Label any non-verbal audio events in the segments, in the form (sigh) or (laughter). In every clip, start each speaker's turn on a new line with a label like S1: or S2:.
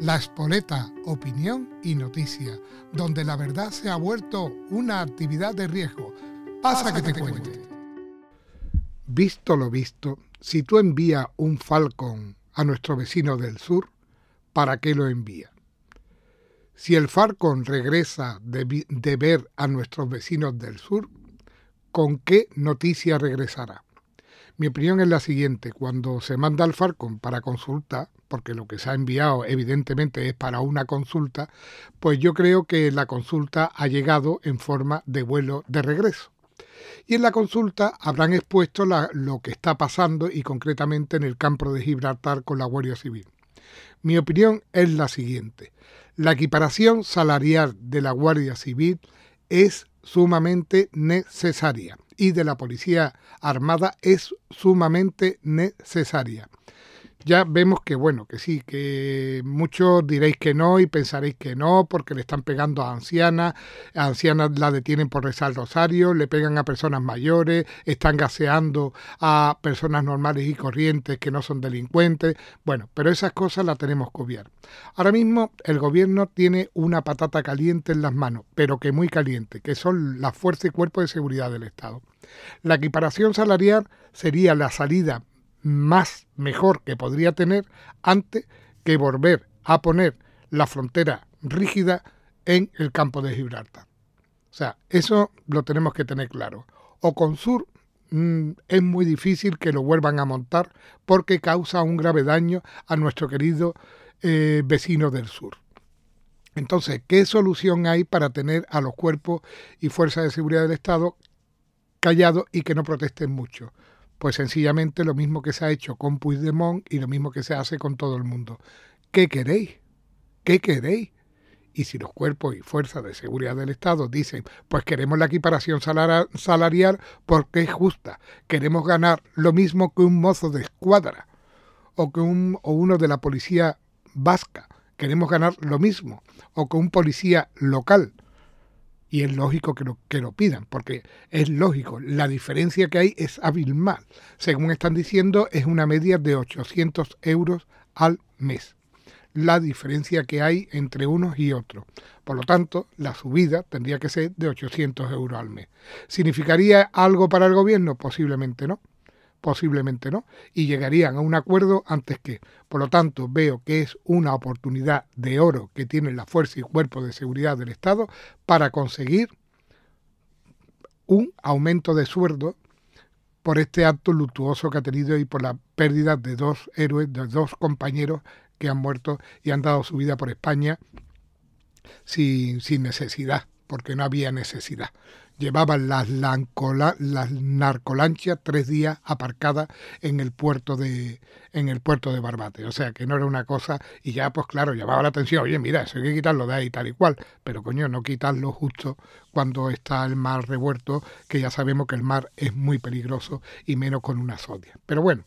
S1: La Espoleta, opinión y noticia, donde la verdad se ha vuelto una actividad de riesgo. Pasa, que, te, cuente. Visto lo visto, si tú envías un Falcon a nuestro vecino del sur, ¿para qué lo envía? Si el Falcon regresa de, de ver a nuestros vecinos del sur, ¿con qué noticia regresará? Mi opinión es la siguiente, cuando se manda al Falcon para consulta, porque lo que se ha enviado evidentemente es para una consulta, pues yo creo que la consulta ha llegado en forma de vuelo de regreso. Y en la consulta habrán expuesto lo que está pasando y concretamente en el campo de Gibraltar con la Guardia Civil. Mi opinión es la siguiente. La equiparación salarial de la Guardia Civil es sumamente necesaria y de la Policía Armada es sumamente necesaria ya vemos que bueno, que sí, que muchos diréis que no y pensaréis que no, porque le están pegando a ancianas, a ancianas la detienen por rezar rosario, le pegan a personas mayores, están gaseando a personas normales y corrientes que no son delincuentes, bueno, pero esas cosas las tenemos cubiertas. Ahora mismo el gobierno tiene una patata caliente en las manos, pero que muy caliente, que son las fuerzas y cuerpos de seguridad del Estado. La equiparación salarial sería la salida más mejor que podría tener antes que volver a poner la frontera rígida en el campo de Gibraltar. O sea, eso lo tenemos que tener claro. O con Sur mm, es muy difícil que lo vuelvan a montar porque causa un grave daño a nuestro querido eh, vecino del sur. Entonces, ¿qué solución hay para tener a los cuerpos y fuerzas de seguridad del Estado callados y que no protesten mucho? Pues sencillamente lo mismo que se ha hecho con Puigdemont y lo mismo que se hace con todo el mundo. ¿Qué queréis? ¿Qué queréis? Y si los cuerpos y fuerzas de seguridad del Estado dicen, pues queremos la equiparación salarial porque es justa, queremos ganar lo mismo que un mozo de escuadra o que un, o uno de la policía vasca, queremos ganar lo mismo, o que un policía local, y es lógico que lo, que lo pidan, porque es lógico, la diferencia que hay es abismal. Según están diciendo, es una media de 800 euros al mes. La diferencia que hay entre unos y otros. Por lo tanto, la subida tendría que ser de 800 euros al mes. ¿Significaría algo para el gobierno? Posiblemente no posiblemente no, y llegarían a un acuerdo antes que. Por lo tanto, veo que es una oportunidad de oro que tienen la fuerza y cuerpo de seguridad del Estado para conseguir un aumento de sueldo por este acto luctuoso que ha tenido y por la pérdida de dos héroes, de dos compañeros que han muerto y han dado su vida por España sin, sin necesidad, porque no había necesidad llevaban las, las narcolanchas tres días aparcadas en el puerto de en el puerto de Barbate. O sea que no era una cosa, y ya pues claro, llamaba la atención, oye, mira, eso hay que quitarlo de ahí tal y cual, pero coño, no quitarlo justo cuando está el mar revuelto, que ya sabemos que el mar es muy peligroso y menos con una sodia. Pero bueno,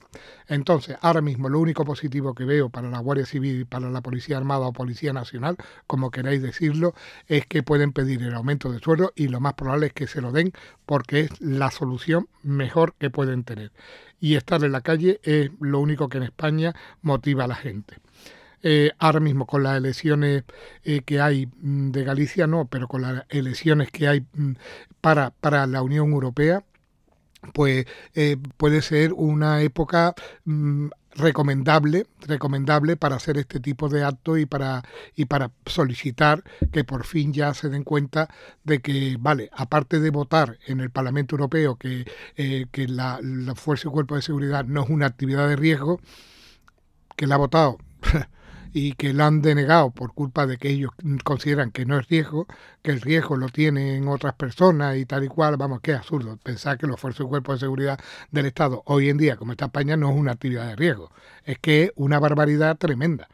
S1: entonces, ahora mismo lo único positivo que veo para la Guardia Civil y para la Policía Armada o Policía Nacional, como queráis decirlo, es que pueden pedir el aumento de sueldo y lo más probable es que se lo den porque es la solución mejor que pueden tener. Y estar en la calle es lo único que en España motiva a la gente. Eh, ahora mismo con las elecciones eh, que hay mm, de Galicia, no, pero con las elecciones que hay mm, para, para la Unión Europea, pues eh, puede ser una época mm, recomendable, recomendable para hacer este tipo de actos y para, y para solicitar que por fin ya se den cuenta de que, vale, aparte de votar en el Parlamento Europeo que, que la, la Fuerza y Cuerpo de Seguridad no es una actividad de riesgo, que la ha votado y que la han denegado por culpa de que ellos consideran que no es riesgo, que el riesgo lo tienen otras personas y tal y cual, vamos, qué absurdo pensar que los fuerzas y cuerpos de seguridad del Estado hoy en día, como está España, no es una actividad de riesgo, es que es una barbaridad tremenda.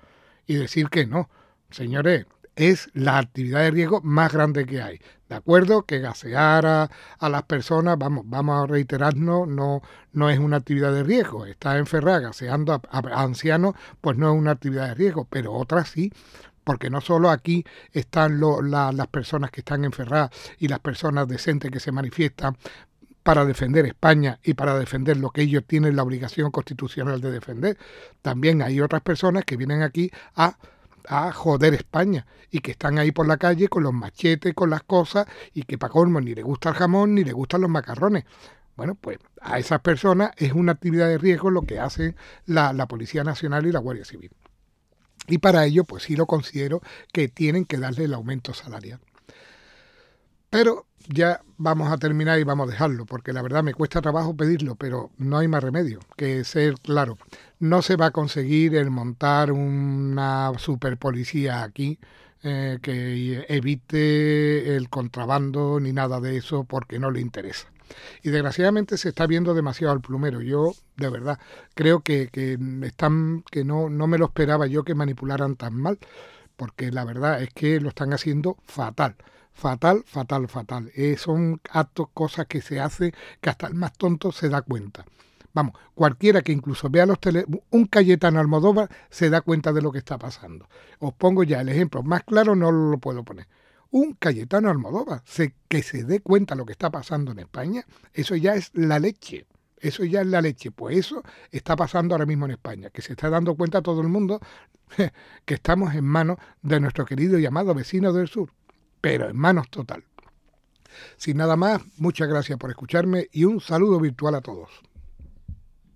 S1: Y decir que no, señores, es la actividad de riesgo más grande que hay. ¿De acuerdo? Que gasear a, las personas, vamos, vamos a reiterarnos, no, no es una actividad de riesgo. Estar enferrada gaseando a, ancianos, pues no es una actividad de riesgo, pero otras sí porque no solo aquí están las personas que están enferradas y las personas decentes que se manifiestan para defender España y para defender lo que ellos tienen la obligación constitucional de defender, también hay otras personas que vienen aquí a a joder España y que están ahí por la calle con los machetes, con las cosas y que para colmo ni le gusta el jamón ni le gustan los macarrones. Bueno, pues a esas personas es una actividad de riesgo lo que hace la, la Policía Nacional y la Guardia Civil. Y para ello, pues sí lo considero que tienen que darle el aumento salarial. Pero ya vamos a terminar y vamos a dejarlo, porque la verdad me cuesta trabajo pedirlo, pero no hay más remedio que ser claro. No se va a conseguir el montar una super policía aquí eh, que evite el contrabando ni nada de eso porque no le interesa. Y desgraciadamente se está viendo demasiado al plumero. Yo, de verdad, creo que, que están, que no, no me lo esperaba yo que manipularan tan mal, porque la verdad es que lo están haciendo fatal fatal, fatal, fatal. Eh, son actos, cosas que se hace que hasta el más tonto se da cuenta. Vamos, cualquiera que incluso vea los tele, un Cayetano Almodóvar se da cuenta de lo que está pasando. Os pongo ya el ejemplo, más claro no lo puedo poner. Un Cayetano Almodóvar se, que se dé cuenta de lo que está pasando en España, eso ya es la leche. Eso ya es la leche. Pues eso está pasando ahora mismo en España, que se está dando cuenta todo el mundo (laughs) que estamos en manos de nuestro querido y amado vecino del sur pero en manos total. Sin nada más, muchas gracias por escucharme y un saludo virtual a todos.